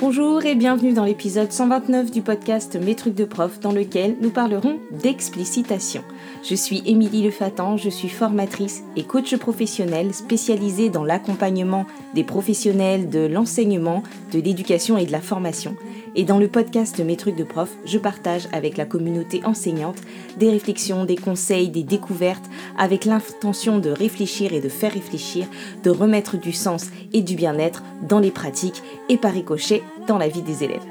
Bonjour et bienvenue dans l'épisode 129 du podcast Mes trucs de prof dans lequel nous parlerons d'explicitation. Je suis Émilie Lefatan, je suis formatrice et coach professionnel spécialisée dans l'accompagnement des professionnels de l'enseignement, de l'éducation et de la formation. Et dans le podcast Mes trucs de prof, je partage avec la communauté enseignante des réflexions, des conseils, des découvertes avec l'intention de réfléchir et de faire réfléchir, de remettre du sens et du bien-être dans les pratiques et par ricochet dans la vie des élèves.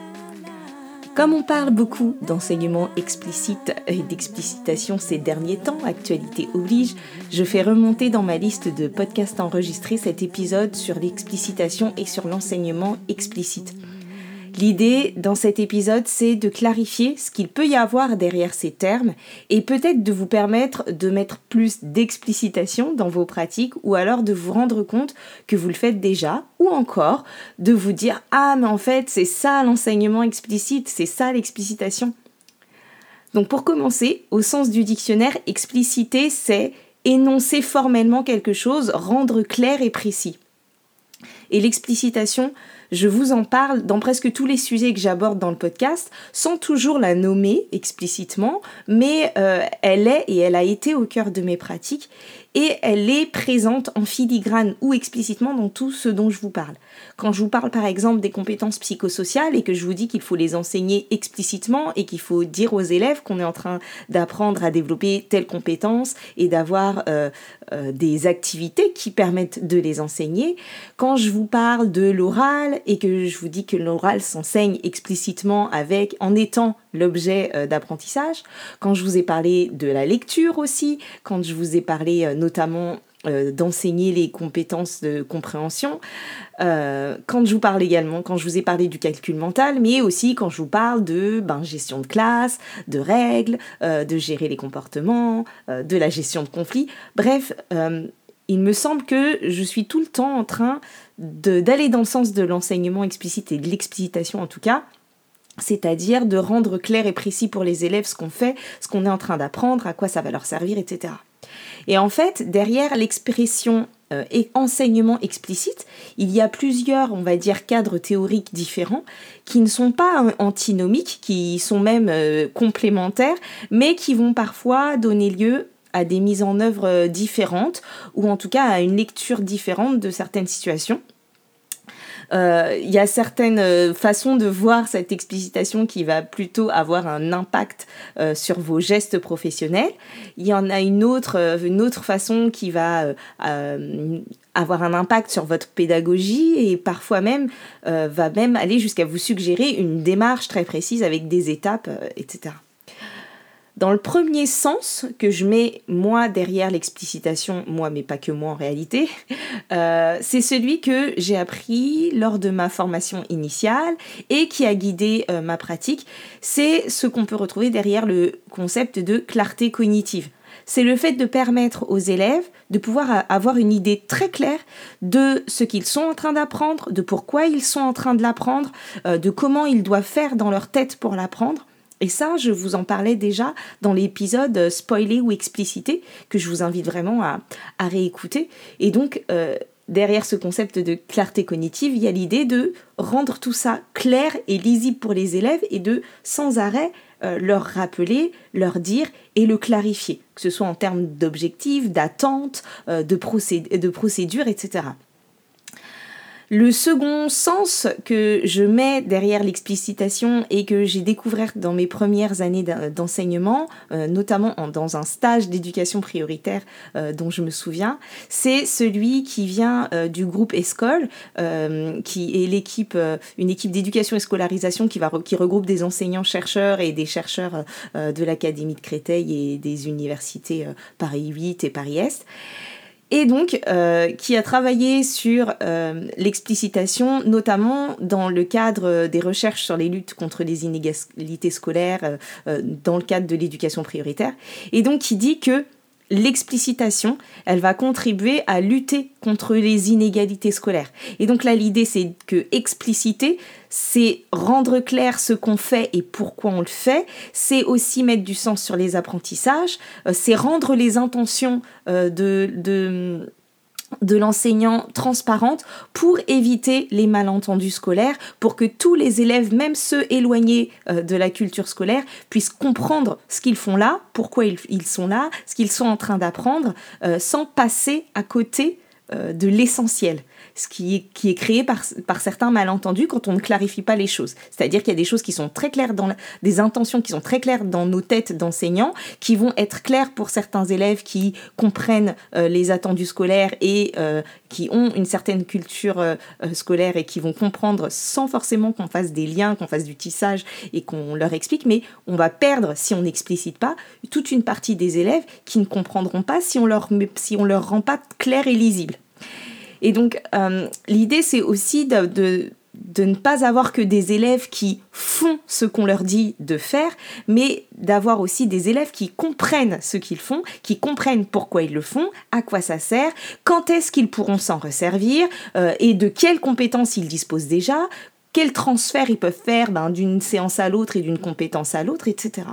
Comme on parle beaucoup d'enseignement explicite et d'explicitation ces derniers temps, actualité oblige, je fais remonter dans ma liste de podcasts enregistrés cet épisode sur l'explicitation et sur l'enseignement explicite. L'idée dans cet épisode, c'est de clarifier ce qu'il peut y avoir derrière ces termes et peut-être de vous permettre de mettre plus d'explicitation dans vos pratiques ou alors de vous rendre compte que vous le faites déjà ou encore de vous dire ah mais en fait c'est ça l'enseignement explicite, c'est ça l'explicitation. Donc pour commencer, au sens du dictionnaire, expliciter c'est énoncer formellement quelque chose, rendre clair et précis. Et l'explicitation, je vous en parle dans presque tous les sujets que j'aborde dans le podcast, sans toujours la nommer explicitement, mais euh, elle est et elle a été au cœur de mes pratiques et elle est présente en filigrane ou explicitement dans tout ce dont je vous parle. Quand je vous parle par exemple des compétences psychosociales et que je vous dis qu'il faut les enseigner explicitement et qu'il faut dire aux élèves qu'on est en train d'apprendre à développer telle compétence et d'avoir euh, euh, des activités qui permettent de les enseigner, quand je vous parle de l'oral et que je vous dis que l'oral s'enseigne explicitement avec en étant l'objet euh, d'apprentissage, quand je vous ai parlé de la lecture aussi, quand je vous ai parlé euh, notamment euh, d'enseigner les compétences de compréhension, quand je vous parle également, quand je vous ai parlé du calcul mental, mais aussi quand je vous parle de ben, gestion de classe, de règles, de gérer les comportements, de la gestion de conflits. Bref, il me semble que je suis tout le temps en train d'aller dans le sens de l'enseignement explicite et de l'explicitation en tout cas, c'est-à-dire de rendre clair et précis pour les élèves ce qu'on fait, ce qu'on est en train d'apprendre, à quoi ça va leur servir, etc. Et en fait, derrière l'expression euh, et enseignement explicite, il y a plusieurs, on va dire, cadres théoriques différents qui ne sont pas antinomiques, qui sont même euh, complémentaires, mais qui vont parfois donner lieu à des mises en œuvre euh, différentes, ou en tout cas à une lecture différente de certaines situations. Euh, il y a certaines euh, façons de voir cette explicitation qui va plutôt avoir un impact euh, sur vos gestes professionnels. Il y en a une autre, une autre façon qui va avoir un impact sur votre pédagogie et parfois même va même aller jusqu'à vous suggérer une démarche très précise avec des étapes, etc. Dans le premier sens que je mets moi derrière l'explicitation, moi mais pas que moi en réalité, euh, c'est celui que j'ai appris lors de ma formation initiale et qui a guidé euh, ma pratique. C'est ce qu'on peut retrouver derrière le concept de clarté cognitive. C'est le fait de permettre aux élèves de pouvoir avoir une idée très claire de ce qu'ils sont en train d'apprendre, de pourquoi ils sont en train de l'apprendre, euh, de comment ils doivent faire dans leur tête pour l'apprendre et ça, je vous en parlais déjà dans l'épisode spoilé ou explicité, que je vous invite vraiment à, réécouter. Et donc, euh, derrière ce concept de clarté cognitive, il y a l'idée de rendre tout ça clair et lisible pour les élèves et de sans arrêt euh, leur rappeler, leur dire et le clarifier, que ce soit en termes d'objectifs, d'attentes, euh, de, de procédures, etc. Le second sens que je mets derrière l'explicitation et que j'ai découvert dans mes premières années d'enseignement, euh, notamment dans un stage d'éducation prioritaire euh, dont je me souviens, c'est celui qui vient euh, du groupe ESCOL, qui est l'équipe, une équipe d'éducation et scolarisation qui, qui regroupe des enseignants-chercheurs et des chercheurs de l'Académie de Créteil et des universités Paris 8 et Paris Est et donc euh, qui a travaillé sur euh, l'explicitation, notamment dans le cadre des recherches sur les luttes contre les inégalités scolaires, euh, dans le cadre de l'éducation prioritaire, et donc qui dit que l'explicitation, elle va contribuer à lutter contre les inégalités scolaires. Et donc là, l'idée, c'est que expliciter, c'est rendre clair ce qu'on fait et pourquoi on le fait. C'est aussi mettre du sens sur les apprentissages. Euh, c'est rendre les intentions euh, de, de l'enseignant transparente pour éviter les malentendus scolaires, pour que tous les élèves, même ceux éloignés euh, de la culture scolaire, puissent comprendre ce qu'ils font là, pourquoi ils, sont là, ce qu'ils sont en train d'apprendre, euh, sans passer à côté euh, de l'essentiel ce qui est, créé par, par, certains malentendus quand on ne clarifie pas les choses. C'est-à-dire qu'il y a des choses qui sont très claires, dans des intentions qui sont très claires dans nos têtes d'enseignants, qui vont être claires pour certains élèves qui comprennent euh, les attendus scolaires et euh, qui ont une certaine culture euh, scolaire et qui vont comprendre sans forcément qu'on fasse des liens, qu'on fasse du tissage et qu'on leur explique, mais on va perdre, si on n'explicite pas, toute une partie des élèves qui ne comprendront pas si on leur, si on leur rend pas clair et lisible. Et donc, euh, l'idée, c'est aussi de, ne pas avoir que des élèves qui font ce qu'on leur dit de faire, mais d'avoir aussi des élèves qui comprennent ce qu'ils font, qui comprennent pourquoi ils le font, à quoi ça sert, quand est-ce qu'ils pourront s'en resservir, euh, et de quelles compétences ils disposent déjà, quels transferts ils peuvent faire ben, d'une séance à l'autre et d'une compétence à l'autre, etc.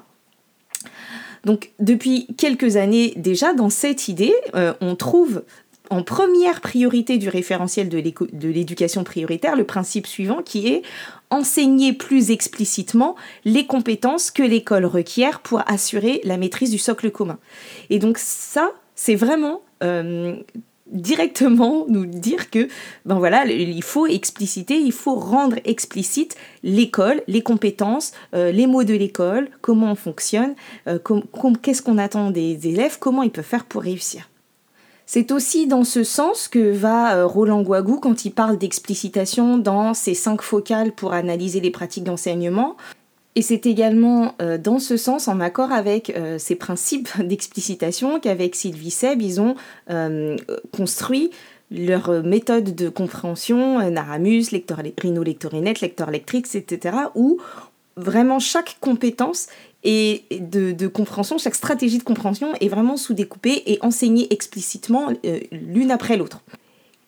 Donc depuis quelques années déjà, dans cette idée, euh, on trouve en première priorité du référentiel de l'éducation prioritaire le principe suivant qui est enseigner plus explicitement les compétences que l'école requiert pour assurer la maîtrise du socle commun. Et donc ça, c'est vraiment euh, directement nous dire que ben il faut expliciter il faut rendre explicite l'école les compétences euh, les mots de l'école comment on fonctionne euh, qu'est-ce qu'on attend des élèves comment ils peuvent faire pour réussir c'est aussi dans ce sens que va euh, Roland Guagou quand il parle d'explicitation dans ses cinq focales pour analyser les pratiques d'enseignement. Et c'est également euh, dans ce sens, en accord avec euh, ces principes d'explicitation, qu'avec Sylvie Seb, ils ont construit leur méthode de compréhension, Naramus, lecteur Rhino Lectorinet, lecteur Lectrix, etc., où vraiment chaque compétence et de, compréhension, chaque stratégie de compréhension est vraiment sous-découpée et enseignée explicitement euh, l'une après l'autre.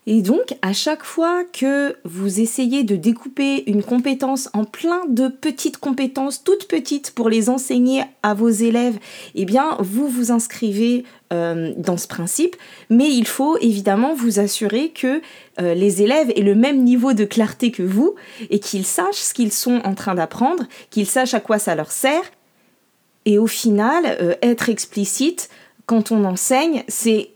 Et donc, à chaque fois que vous essayez de découper une compétence en plein de petites compétences, toutes petites, pour les enseigner à vos élèves, eh bien, vous vous inscrivez euh, dans ce principe, mais il faut évidemment vous assurer que euh, les élèves aient le même niveau de clarté que vous et qu'ils sachent ce qu'ils sont en train d'apprendre, qu'ils sachent à quoi ça leur sert. Et au final, euh, être explicite quand on enseigne, c'est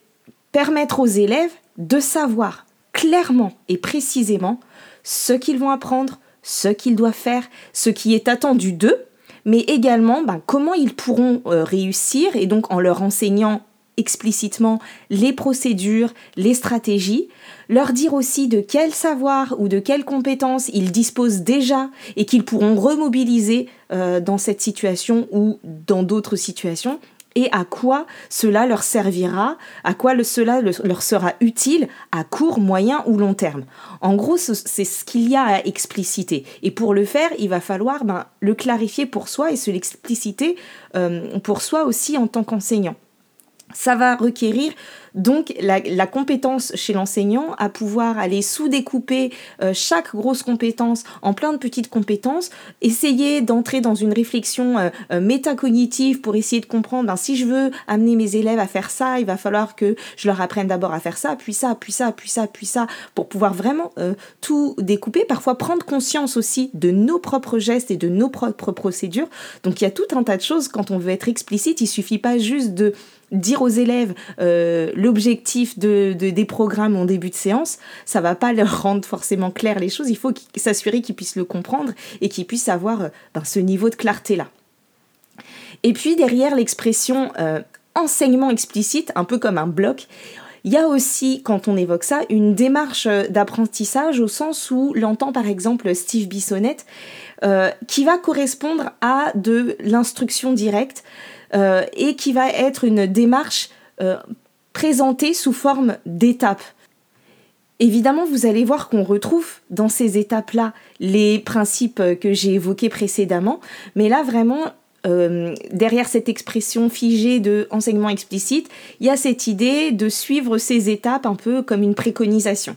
permettre aux élèves de savoir clairement et précisément ce qu'ils vont apprendre, ce qu'ils doivent faire, ce qui est attendu d'eux, mais également ben, comment ils pourront euh, réussir, et donc en leur enseignant explicitement les procédures, les stratégies, leur dire aussi de quel savoir ou de quelles compétences ils disposent déjà et qu'ils pourront remobiliser euh, dans cette situation ou dans d'autres situations et à quoi cela leur servira, à quoi cela leur sera utile à court, moyen ou long terme. En gros, c'est ce qu'il y a à expliciter. Et pour le faire, il va falloir ben, le clarifier pour soi et se l'expliciter euh, pour soi aussi en tant qu'enseignant. Ça va requérir donc la, compétence chez l'enseignant à pouvoir aller sous-découper euh, chaque grosse compétence en plein de petites compétences, essayer d'entrer dans une réflexion euh, euh, métacognitive pour essayer de comprendre, ben, si je veux amener mes élèves à faire ça, il va falloir que je leur apprenne d'abord à faire ça, puis ça, puis ça, puis ça, puis ça, pour pouvoir vraiment tout découper, parfois prendre conscience aussi de nos propres gestes et de nos propres procédures. Donc il y a tout un tas de choses quand on veut être explicite, il suffit pas juste de dire aux élèves euh, l'objectif de, des programmes en début de séance, ça va pas leur rendre forcément clair les choses. Il faut s'assurer qu'ils puissent le comprendre et qu'ils puissent avoir euh, ben, ce niveau de clarté-là. Et puis derrière l'expression euh, enseignement explicite, un peu comme un bloc, il y a aussi, quand on évoque ça, une démarche d'apprentissage au sens où l'entend par exemple Steve Bissonnette, qui va correspondre à de l'instruction directe, euh, et qui va être une démarche euh, présentée sous forme d'étapes. Évidemment, vous allez voir qu'on retrouve dans ces étapes-là les principes que j'ai évoqués précédemment, mais là vraiment, euh, derrière cette expression figée de enseignement explicite, il y a cette idée de suivre ces étapes un peu comme une préconisation.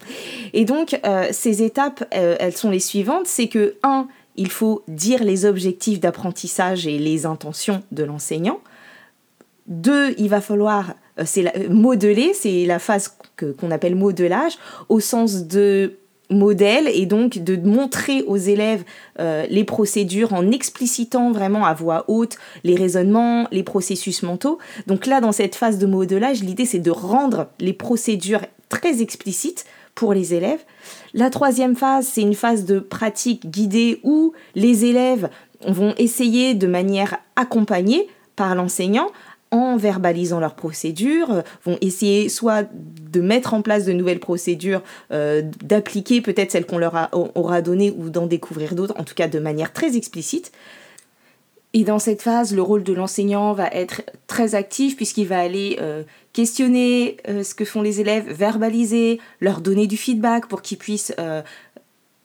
Et donc, ces étapes, elles sont les suivantes, c'est que 1 il faut dire les objectifs d'apprentissage et les intentions de l'enseignant. Deux, il va falloir c'est modeler, c'est la phase qu'on appelle modelage, au sens de modèle et donc de montrer aux élèves euh, les procédures en explicitant vraiment à voix haute les raisonnements, les processus mentaux. Donc là, dans cette phase de modelage, l'idée c'est de rendre les procédures très explicites pour les élèves. La troisième phase, c'est une phase de pratique guidée où les élèves vont essayer de manière accompagnée par l'enseignant en verbalisant leurs procédures, vont essayer soit de mettre en place de nouvelles procédures, euh, d'appliquer peut-être celles qu'on leur aura données ou d'en découvrir d'autres, en tout cas de manière très explicite. Et dans cette phase, le rôle de l'enseignant va être très actif puisqu'il va aller euh, questionner ce que font les élèves, verbaliser, leur donner du feedback pour qu'ils puissent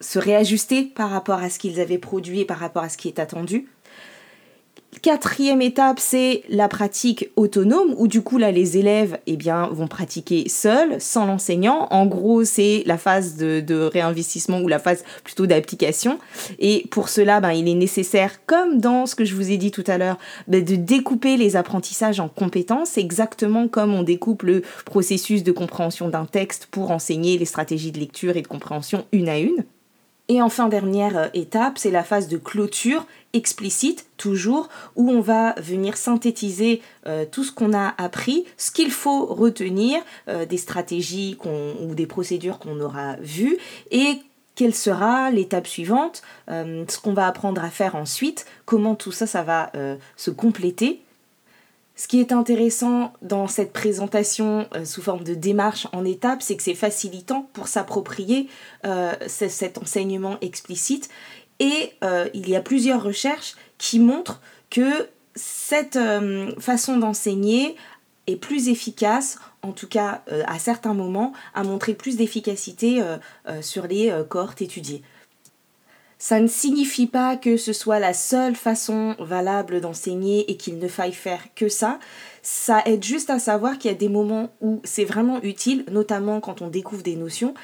se réajuster par rapport à ce qu'ils avaient produit et par rapport à ce qui est attendu. Quatrième étape, c'est la pratique autonome, où du coup là les élèves eh bien, vont pratiquer seuls, sans l'enseignant. En gros, c'est la phase de, réinvestissement ou la phase plutôt d'application. Et pour cela, ben, il est nécessaire, comme dans ce que je vous ai dit tout à l'heure, ben, de découper les apprentissages en compétences, exactement comme on découpe le processus de compréhension d'un texte pour enseigner les stratégies de lecture et de compréhension une à une. Et enfin, dernière euh, étape, c'est la phase de clôture explicite, toujours, où on va venir synthétiser euh, tout ce qu'on a appris, ce qu'il faut retenir, euh, des stratégies ou des procédures qu'on aura vues, et quelle sera l'étape suivante, ce qu'on va apprendre à faire ensuite, comment tout ça, ça va se compléter ce qui est intéressant dans cette présentation euh, sous forme de démarche en étapes, c'est que c'est facilitant pour s'approprier euh, cet enseignement explicite. Et euh, il y a plusieurs recherches qui montrent que cette façon d'enseigner est plus efficace, en tout cas à certains moments, a montré plus d'efficacité sur les cohortes étudiées. Ça ne signifie pas que ce soit la seule façon valable d'enseigner et qu'il ne faille faire que ça. Ça aide juste à savoir qu'il y a des moments où c'est vraiment utile, notamment quand on découvre des notions.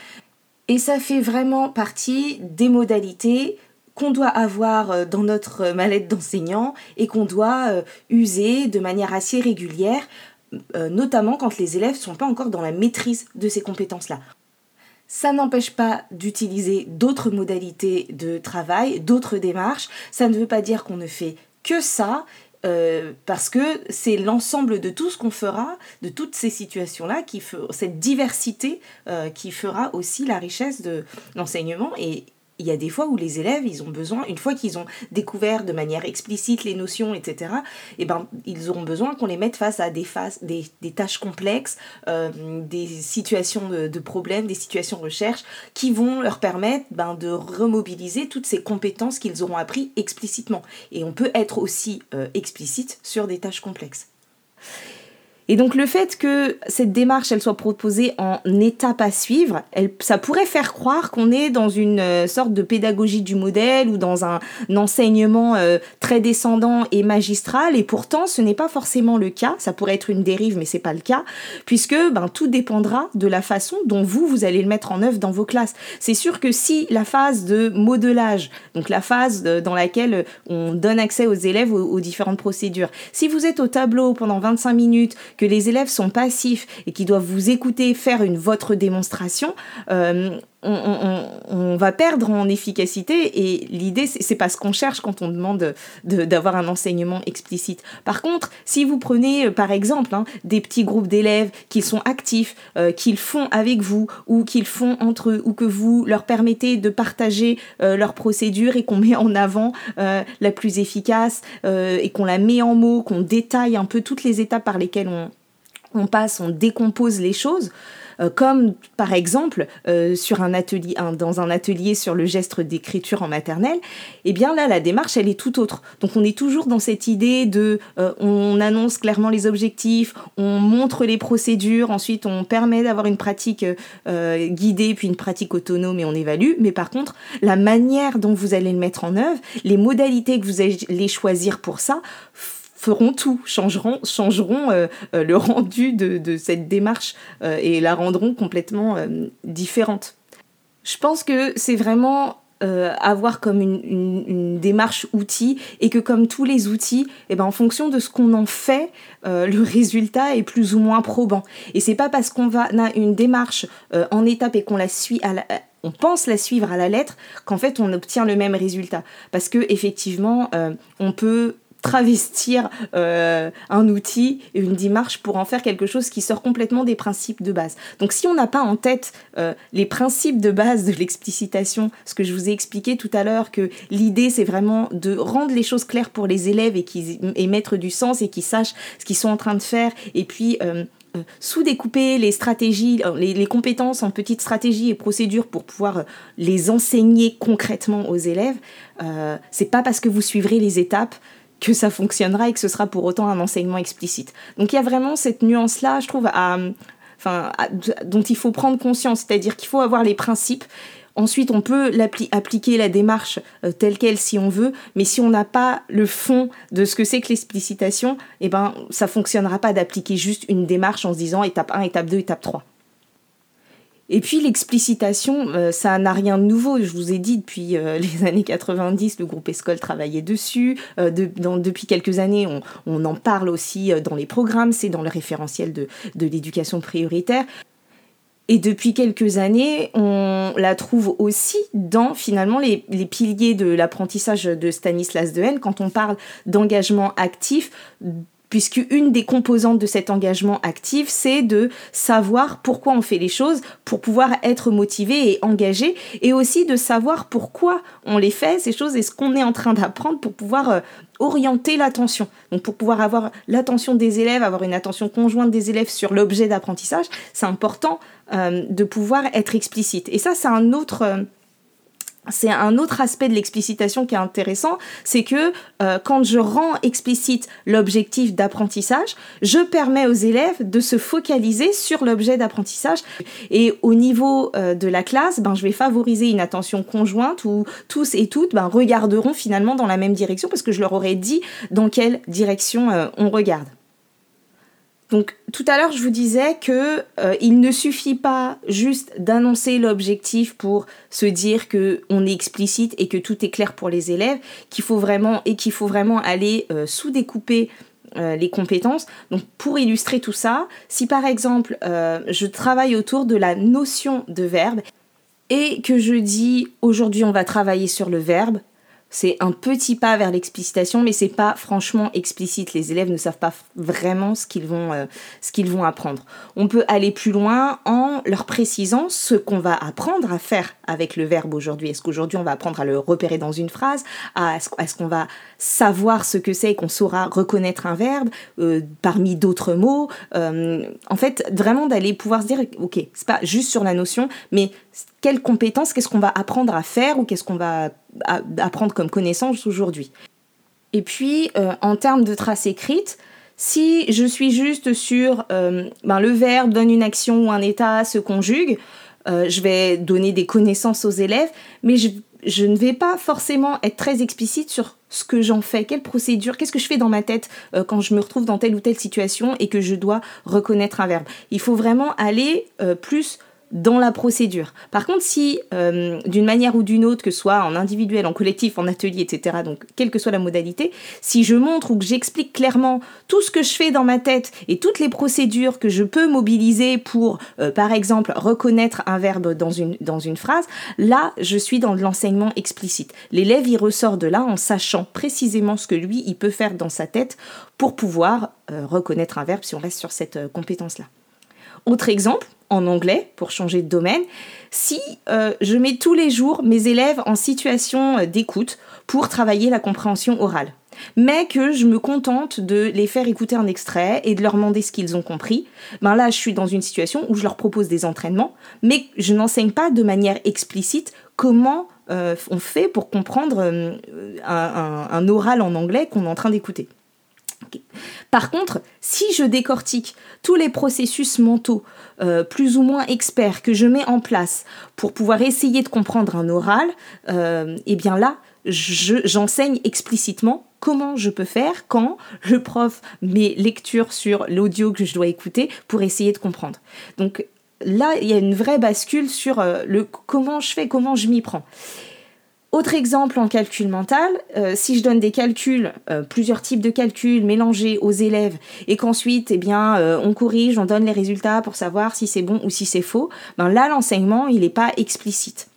Et ça fait vraiment partie des modalités qu'on doit avoir euh, dans notre mallette d'enseignant et qu'on doit euh, user de manière assez régulière, euh, notamment quand les élèves ne sont pas encore dans la maîtrise de ces compétences-là. Ça n'empêche pas d'utiliser d'autres modalités de travail, d'autres démarches. Ça ne veut pas dire qu'on ne fait que ça, euh, parce que c'est l'ensemble de tout ce qu'on fera, de toutes ces situations-là, qui cette diversité euh, qui fera aussi la richesse de l'enseignement. Et il y a des fois où les élèves, ils ont besoin, une fois qu'ils ont découvert de manière explicite les notions, etc., et eh ben, ils auront besoin qu'on les mette face à des, des, tâches complexes, euh, des situations de, problèmes, des situations de recherche, qui vont leur permettre ben, de remobiliser toutes ces compétences qu'ils auront appris explicitement. Et on peut être aussi euh, explicite sur des tâches complexes. Et donc le fait que cette démarche elle soit proposée en étape à suivre, elle, ça pourrait faire croire qu'on est dans une euh, sorte de pédagogie du modèle ou dans un, enseignement euh, très descendant et magistral. Et pourtant, ce n'est pas forcément le cas. Ça pourrait être une dérive, mais c'est pas le cas, puisque ben tout dépendra de la façon dont vous vous allez le mettre en œuvre dans vos classes. C'est sûr que si la phase de modelage, donc la phase dans laquelle on donne accès aux élèves aux différentes procédures, si vous êtes au tableau pendant 25 minutes que les élèves sont passifs et qui doivent vous écouter faire une votre démonstration, euh, on, va perdre en efficacité et l'idée c'est pas ce qu'on cherche quand on demande d'avoir un enseignement explicite. Par contre, si vous prenez euh, par exemple hein, des petits groupes d'élèves qui sont actifs, euh, qu'ils font avec vous ou qu'ils font entre eux ou que vous leur permettez de partager leurs procédures et qu'on met en avant la plus efficace et qu'on la met en mots, qu'on détaille un peu toutes les étapes par lesquelles on, on passe, on décompose les choses, euh, comme par exemple euh, sur un atelier, dans un atelier sur le geste d'écriture en maternelle, eh bien là la démarche elle est tout autre. Donc on est toujours dans cette idée de euh, on annonce clairement les objectifs, on montre les procédures, ensuite on permet d'avoir une pratique guidée puis une pratique autonome et on évalue. Mais par contre la manière dont vous allez le mettre en œuvre, les modalités que vous allez choisir pour ça feront tout, changeront, changeront euh, euh, le rendu de, cette démarche euh, et la rendront complètement différente. Je pense que c'est vraiment avoir comme une, démarche outil et que comme tous les outils, eh ben, en fonction de ce qu'on en fait, le résultat est plus ou moins probant. Et c'est pas parce qu'on va a une démarche en étape et qu'on la suit à on pense la suivre à la lettre qu'en fait on obtient le même résultat parce que effectivement on peut travestir euh, un outil, une démarche pour en faire quelque chose qui sort complètement des principes de base. Donc si on n'a pas en tête euh, les principes de base de l'explicitation, ce que je vous ai expliqué tout à l'heure, que l'idée c'est vraiment de rendre les choses claires pour les élèves et qu'ils mettre du sens et qu'ils sachent ce qu'ils sont en train de faire, et puis euh, sous-découper les stratégies, les, les, compétences en petites stratégies et procédures pour pouvoir les enseigner concrètement aux élèves, euh, c'est pas parce que vous suivrez les étapes que ça fonctionnera et que ce sera pour autant un enseignement explicite. Donc il y a vraiment cette nuance-là, je trouve, dont il faut prendre conscience, c'est-à-dire qu'il faut avoir les principes. Ensuite, on peut appliquer la démarche euh, telle qu'elle si on veut, mais si on n'a pas le fond de ce que c'est que l'explicitation, eh ben, ça fonctionnera pas d'appliquer juste une démarche en se disant étape 1, étape 2, étape 3. Et puis l'explicitation, euh, ça n'a rien de nouveau. Je vous ai dit, depuis euh, les années 90, le groupe Escole travaillait dessus. Euh, depuis quelques années, on, en parle aussi dans les programmes, c'est dans le référentiel de, l'éducation prioritaire. Et depuis quelques années, on la trouve aussi dans finalement les, les piliers de l'apprentissage de Stanislas Dehaene quand on parle d'engagement actif puisque une des composantes de cet engagement actif, c'est de savoir pourquoi on fait les choses pour pouvoir être motivé et engagé, et aussi de savoir pourquoi on les fait, ces choses, et ce qu'on est en train d'apprendre pour pouvoir euh, orienter l'attention. Donc pour pouvoir avoir l'attention des élèves, avoir une attention conjointe des élèves sur l'objet d'apprentissage, c'est important euh, de pouvoir être explicite. Et ça, c'est un autre... Euh, c'est un autre aspect de l'explicitation qui est intéressant, c'est que euh, quand je rends explicite l'objectif d'apprentissage, je permets aux élèves de se focaliser sur l'objet d'apprentissage. Et au niveau euh, de la classe, ben, je vais favoriser une attention conjointe où tous et toutes ben, regarderont finalement dans la même direction parce que je leur aurais dit dans quelle direction euh, on regarde. Donc tout à l'heure, je vous disais que euh, il ne suffit pas juste d'annoncer l'objectif pour se dire que on est explicite et que tout est clair pour les élèves, qu'il faut vraiment et qu'il faut vraiment aller euh, sous-découper euh, les compétences. Donc pour illustrer tout ça, si par exemple je travaille autour de la notion de verbe et que je dis aujourd'hui on va travailler sur le verbe, c'est un petit pas vers l'explicitation, mais c'est pas franchement explicite. Les élèves ne savent pas vraiment ce qu'ils vont, euh, ce qu'ils vont apprendre. On peut aller plus loin en leur précisant ce qu'on va apprendre à faire avec le verbe aujourd'hui. Est-ce qu'aujourd'hui on va apprendre à le repérer dans une phrase? Est-ce qu'on va savoir ce que c'est et qu'on saura reconnaître un verbe euh, parmi d'autres mots euh, En fait, vraiment d'aller pouvoir se dire, ok, c'est pas juste sur la notion, mais quelles compétences, qu'est-ce qu'on va apprendre à faire ou qu'est-ce qu'on va apprendre comme connaissance aujourd'hui. Et puis, euh, en termes de traces écrites, si je suis juste sur euh, ben, le verbe donne une action ou un état se conjugue, euh, je vais donner des connaissances aux élèves, mais je, ne vais pas forcément être très explicite sur ce que j'en fais, quelle procédure, qu'est-ce que je fais dans ma tête quand je me retrouve dans telle ou telle situation et que je dois reconnaître un verbe. Il faut vraiment aller plus dans la procédure. Par contre, si euh, d'une manière ou d'une autre, que ce soit en individuel, en collectif, en atelier, etc., donc quelle que soit la modalité, si je montre ou que j'explique clairement tout ce que je fais dans ma tête et toutes les procédures que je peux mobiliser pour, euh, par exemple, reconnaître un verbe dans une, dans une phrase, là, je suis dans l'enseignement explicite. L'élève, il ressort de là en sachant précisément ce que lui, il peut faire dans sa tête pour pouvoir euh, reconnaître un verbe si on reste sur cette compétence-là. Autre exemple, en anglais, pour changer de domaine, si euh, je mets tous les jours mes élèves en situation euh, d'écoute pour travailler la compréhension orale, mais que je me contente de les faire écouter un extrait et de leur demander ce qu'ils ont compris, ben là je suis dans une situation où je leur propose des entraînements, mais je n'enseigne pas de manière explicite comment euh, on fait pour comprendre un oral en anglais qu'on est en train d'écouter. Par contre, si je décortique tous les processus mentaux euh, plus ou moins experts que je mets en place pour pouvoir essayer de comprendre un oral, euh, eh bien là, j'enseigne explicitement comment je peux faire quand le prof met lecture sur l'audio que je dois écouter pour essayer de comprendre. Donc là, il y a une vraie bascule sur euh, le comment je fais, comment je m'y prends. Autre exemple en calcul mental, euh, si je donne des calculs, euh, plusieurs types de calculs mélangés aux élèves et qu'ensuite eh bien euh, on corrige, on donne les résultats pour savoir si c'est bon ou si c'est faux, ben là l'enseignement il n'est pas explicite.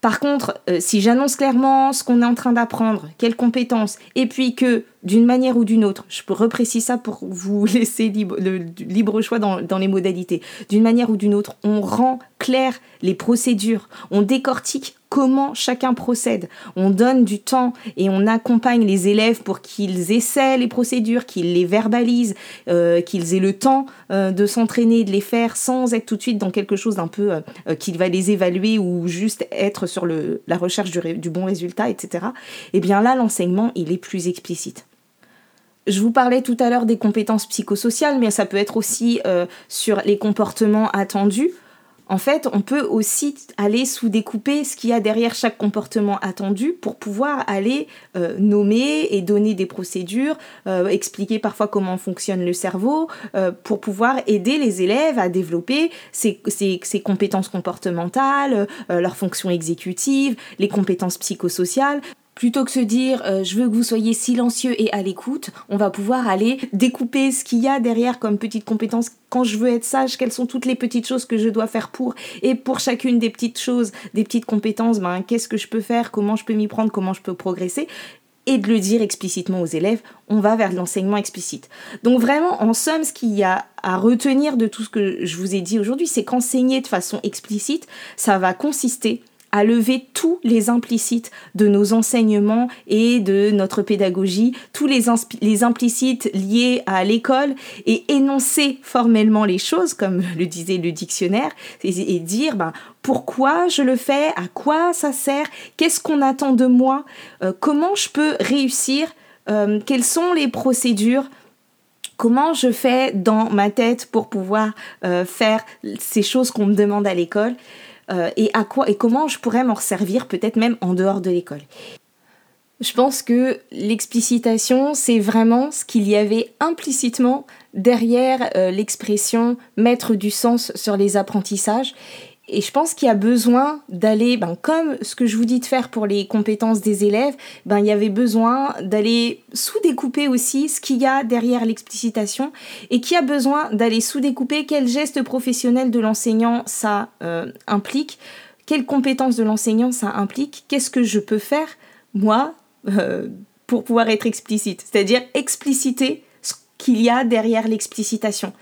Par contre, si j'annonce clairement ce qu'on est en train d'apprendre, quelles compétences, et puis que d'une manière ou d'une autre, je peux repréciser ça pour vous laisser libre, le libre choix dans, dans les modalités, d'une manière ou d'une autre, on rend clair les procédures, on décortique comment chacun procède. On donne du temps et on accompagne les élèves pour qu'ils essaient les procédures, qu'ils les verbalisent, euh, qu'ils aient le temps euh, de s'entraîner, de les faire sans être tout de suite dans quelque chose d'un peu euh, qu'il va les évaluer ou juste être sur la recherche du, du bon résultat, etc. Et eh bien là, l'enseignement, il est plus explicite. Je vous parlais tout à l'heure des compétences psychosociales, mais ça peut être aussi sur les comportements attendus en fait, on peut aussi aller sous-découper ce qu'il y a derrière chaque comportement attendu pour pouvoir aller euh, nommer et donner des procédures, euh, expliquer parfois comment fonctionne le cerveau, euh, pour pouvoir aider les élèves à développer ces, compétences comportementales, leurs fonctions exécutives, les compétences psychosociales. Plutôt que se dire je veux que vous soyez silencieux et à l'écoute, on va pouvoir aller découper ce qu'il y a derrière comme petites compétences quand je veux être sage, quelles sont toutes les petites choses que je dois faire pour, et pour chacune des petites choses, des petites compétences, ben, qu'est-ce que je peux faire, comment je peux m'y prendre, comment je peux progresser et de le dire explicitement aux élèves, on va vers l'enseignement explicite. Donc vraiment, en somme, ce qu'il y a à retenir de tout ce que je vous ai dit aujourd'hui, c'est qu'enseigner de façon explicite, ça va consister à lever tous les implicites de nos enseignements et de notre pédagogie, tous les, implicites liés à l'école et énoncer formellement les choses, comme le disait le dictionnaire, et, dire ben, pourquoi je le fais, à quoi ça sert, qu'est-ce qu'on attend de moi, euh, comment je peux réussir, euh, quelles sont les procédures comment je fais dans ma tête pour pouvoir euh, faire ces choses qu'on me demande à l'école. Euh, et à quoi et comment je pourrais m'en servir peut-être même en dehors de l'école. Je pense que l'explicitation, c'est vraiment ce qu'il y avait implicitement derrière euh, l'expression mettre du sens sur les apprentissages et je pense qu'il y a besoin d'aller, ben, comme ce que je vous dis de faire pour les compétences des élèves, ben, il y avait besoin d'aller sous-découper aussi ce qu'il y a derrière l'explicitation et qu'il y a besoin d'aller sous-découper quels gestes professionnels de l'enseignant ça euh, implique, quelles compétences de l'enseignant ça implique, qu'est-ce que je peux faire, moi, euh, pour pouvoir être explicite. C'est-à-dire expliciter ce qu'il y a derrière l'explicitation.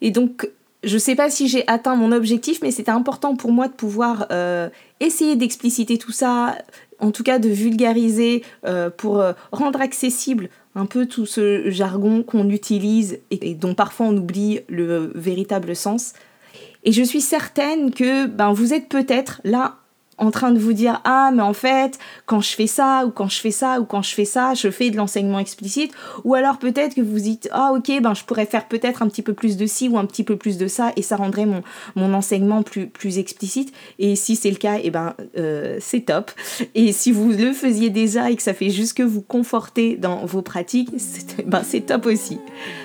Et donc, je ne sais pas si j'ai atteint mon objectif, mais c'était important pour moi de pouvoir euh, essayer d'expliciter tout ça, en tout cas de vulgariser euh, pour euh, rendre accessible un peu tout ce jargon qu'on utilise et, dont parfois on oublie le véritable sens. Et je suis certaine que ben, vous êtes peut-être là en train de vous dire ah mais en fait quand je fais ça ou quand je fais ça ou quand je fais ça je fais de l'enseignement explicite. Ou alors peut-être que vous dites ah ok ben je pourrais faire peut-être un petit peu plus de ci ou un petit peu plus de ça et ça rendrait mon, mon enseignement plus, plus explicite. Et si c'est le cas et eh ben euh, c'est top. Et si vous le faisiez déjà et que ça fait juste que vous conforter dans vos pratiques c'est ben, top aussi.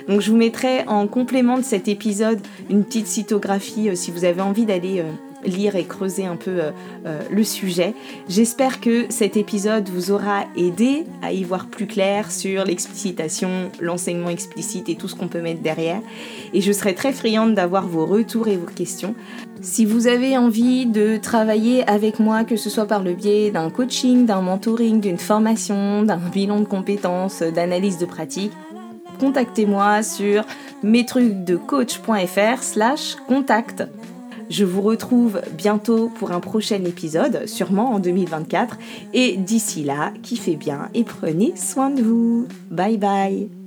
Donc je vous mettrai en complément de cet épisode une petite cytographie euh, si vous avez envie d'aller euh, lire et creuser un peu euh, euh, le sujet. J'espère que cet épisode vous aura aidé à y voir plus clair sur l'explicitation, l'enseignement explicite et tout ce qu'on peut mettre derrière. Et je serai très friande d'avoir vos retours et vos questions. Si vous avez envie de travailler avec moi, que ce soit par le biais d'un coaching, d'un mentoring, d'une formation, d'un bilan de compétences, d'analyse de pratique, contactez-moi sur mestrucsdecoach.fr slash contact. Je vous retrouve bientôt pour un prochain épisode, sûrement en 2024. Et d'ici là, kiffez bien et prenez soin de vous. Bye bye